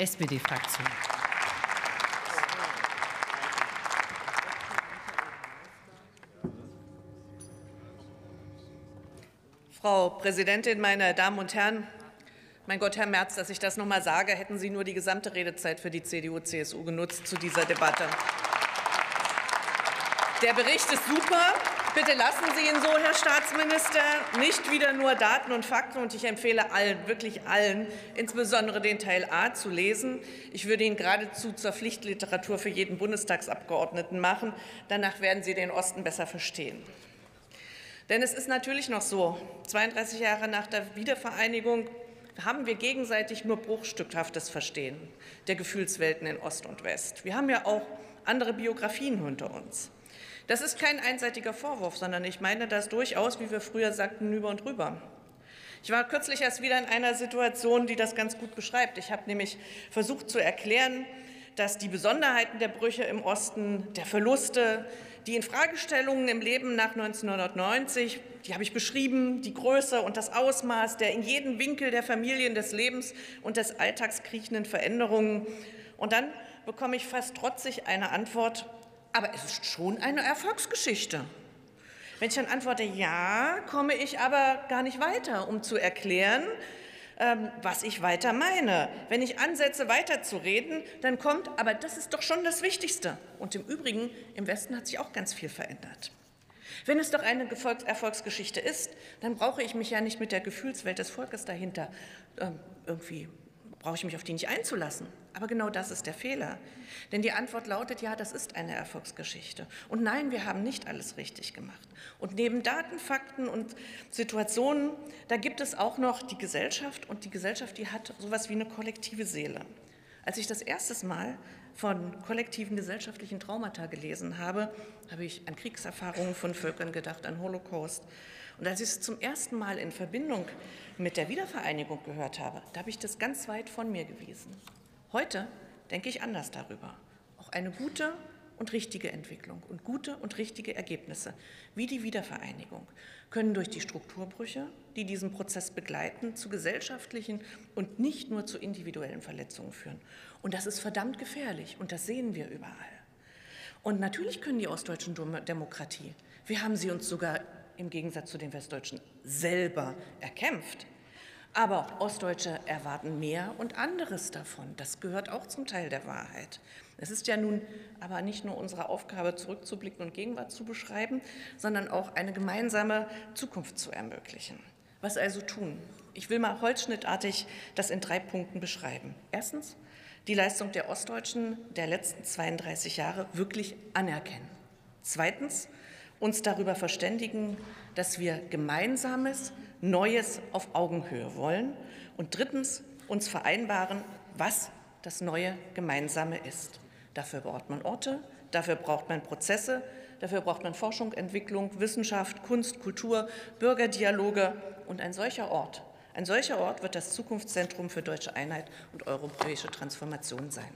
SPD-Fraktion. Frau Präsidentin, meine Damen und Herren! Mein Gott, Herr Merz, dass ich das noch mal sage, hätten Sie nur die gesamte Redezeit für die CDU-CSU genutzt zu dieser Debatte. Der Bericht ist super. Bitte lassen Sie ihn so, Herr Staatsminister. Nicht wieder nur Daten und Fakten. Und ich empfehle allen, wirklich allen, insbesondere den Teil A zu lesen. Ich würde ihn geradezu zur Pflichtliteratur für jeden Bundestagsabgeordneten machen. Danach werden Sie den Osten besser verstehen. Denn es ist natürlich noch so, 32 Jahre nach der Wiedervereinigung haben wir gegenseitig nur bruchstückhaftes Verstehen der Gefühlswelten in Ost und West. Wir haben ja auch andere Biografien hinter uns. Das ist kein einseitiger Vorwurf, sondern ich meine das durchaus, wie wir früher sagten, über und rüber. Ich war kürzlich erst wieder in einer Situation, die das ganz gut beschreibt. Ich habe nämlich versucht zu erklären, dass die Besonderheiten der Brüche im Osten, der Verluste, die Infragestellungen im Leben nach 1990, die habe ich beschrieben, die Größe und das Ausmaß der in jedem Winkel der Familien, des Lebens und des Alltags kriechenden Veränderungen. Und dann bekomme ich fast trotzig eine Antwort, aber es ist schon eine Erfolgsgeschichte. Wenn ich dann antworte, ja, komme ich aber gar nicht weiter, um zu erklären, ähm, was ich weiter meine. Wenn ich ansetze, weiterzureden, dann kommt, aber das ist doch schon das Wichtigste. Und im Übrigen, im Westen hat sich auch ganz viel verändert. Wenn es doch eine Erfolgsgeschichte ist, dann brauche ich mich ja nicht mit der Gefühlswelt des Volkes dahinter ähm, irgendwie brauche ich mich auf die nicht einzulassen. Aber genau das ist der Fehler. Denn die Antwort lautet, ja, das ist eine Erfolgsgeschichte. Und nein, wir haben nicht alles richtig gemacht. Und neben Daten, Fakten und Situationen, da gibt es auch noch die Gesellschaft. Und die Gesellschaft, die hat sowas wie eine kollektive Seele. Als ich das erste Mal von kollektiven gesellschaftlichen Traumata gelesen habe, habe ich an Kriegserfahrungen von Völkern gedacht, an Holocaust. Und als ich es zum ersten Mal in Verbindung mit der Wiedervereinigung gehört habe, da habe ich das ganz weit von mir gewiesen. Heute denke ich anders darüber. Auch eine gute und richtige Entwicklung und gute und richtige Ergebnisse, wie die Wiedervereinigung, können durch die Strukturbrüche, die diesen Prozess begleiten, zu gesellschaftlichen und nicht nur zu individuellen Verletzungen führen. Und das ist verdammt gefährlich und das sehen wir überall. Und natürlich können die ostdeutschen Demokratie, wir haben sie uns sogar im Gegensatz zu den Westdeutschen selber erkämpft. Aber Ostdeutsche erwarten mehr und anderes davon. Das gehört auch zum Teil der Wahrheit. Es ist ja nun aber nicht nur unsere Aufgabe, zurückzublicken und Gegenwart zu beschreiben, sondern auch eine gemeinsame Zukunft zu ermöglichen. Was also tun? Ich will mal holzschnittartig das in drei Punkten beschreiben. Erstens, die Leistung der Ostdeutschen der letzten 32 Jahre wirklich anerkennen. Zweitens, uns darüber verständigen, dass wir Gemeinsames, Neues auf Augenhöhe wollen. Und drittens uns vereinbaren, was das neue Gemeinsame ist. Dafür braucht man Orte, dafür braucht man Prozesse, dafür braucht man Forschung, Entwicklung, Wissenschaft, Kunst, Kultur, Bürgerdialoge. Und ein solcher Ort, ein solcher Ort wird das Zukunftszentrum für deutsche Einheit und europäische Transformation sein.